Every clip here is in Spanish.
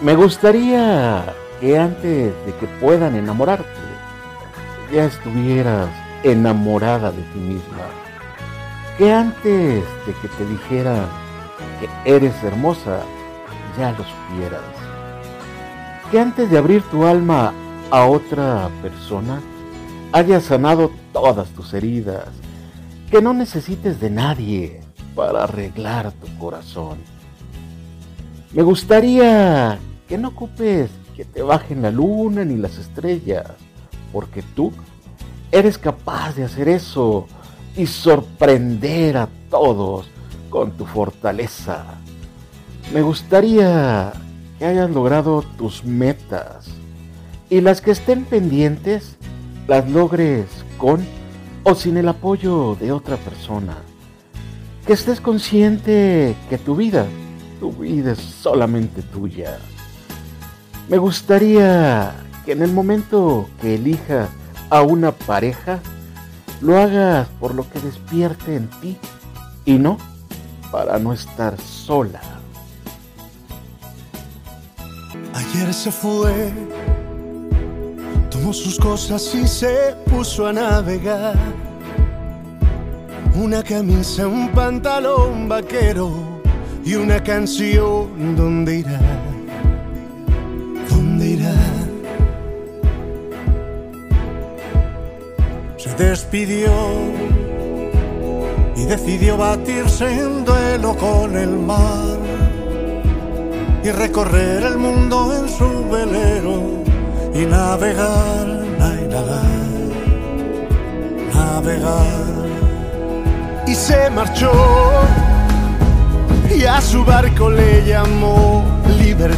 Me gustaría que antes de que puedan enamorarte, ya estuvieras enamorada de ti misma. Que antes de que te dijeran que eres hermosa, ya lo supieras. Que antes de abrir tu alma a otra persona, hayas sanado todas tus heridas. Que no necesites de nadie para arreglar tu corazón. Me gustaría que no ocupes que te bajen la luna ni las estrellas, porque tú eres capaz de hacer eso y sorprender a todos con tu fortaleza. Me gustaría que hayas logrado tus metas y las que estén pendientes las logres con o sin el apoyo de otra persona. Que estés consciente que tu vida tu vida es solamente tuya. Me gustaría que en el momento que elijas a una pareja, lo hagas por lo que despierte en ti y no para no estar sola. Ayer se fue, tomó sus cosas y se puso a navegar. Una camisa, un pantalón vaquero y una canción, ¿dónde irá? Se despidió y decidió batirse en duelo con el mar y recorrer el mundo en su velero y navegar, navegar, navegar. Y se marchó y a su barco le llamó libertad.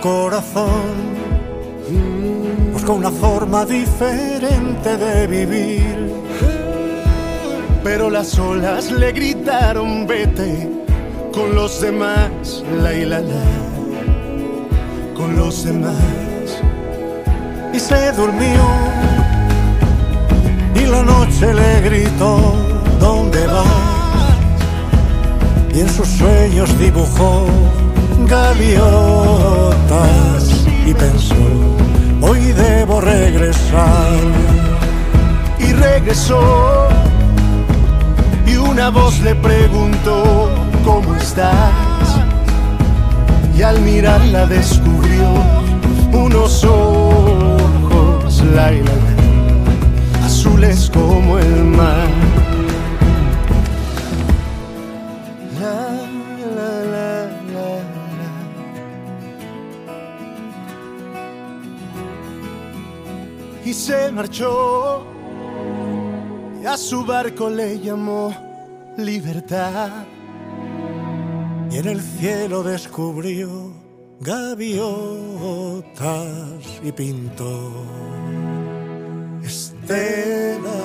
corazón buscó una forma diferente de vivir, pero las olas le gritaron vete con los demás, la y la la, con los demás y se durmió. Y la noche le gritó, ¿dónde vas? Y en sus sueños dibujó gaviotas y pensó, hoy debo regresar. Y regresó y una voz le preguntó, ¿cómo estás? Y al mirarla descubrió unos ojos, la, azules como el mar. Y se marchó. Y a su barco le llamó libertad. Y en el cielo descubrió gaviotas y pintó estelas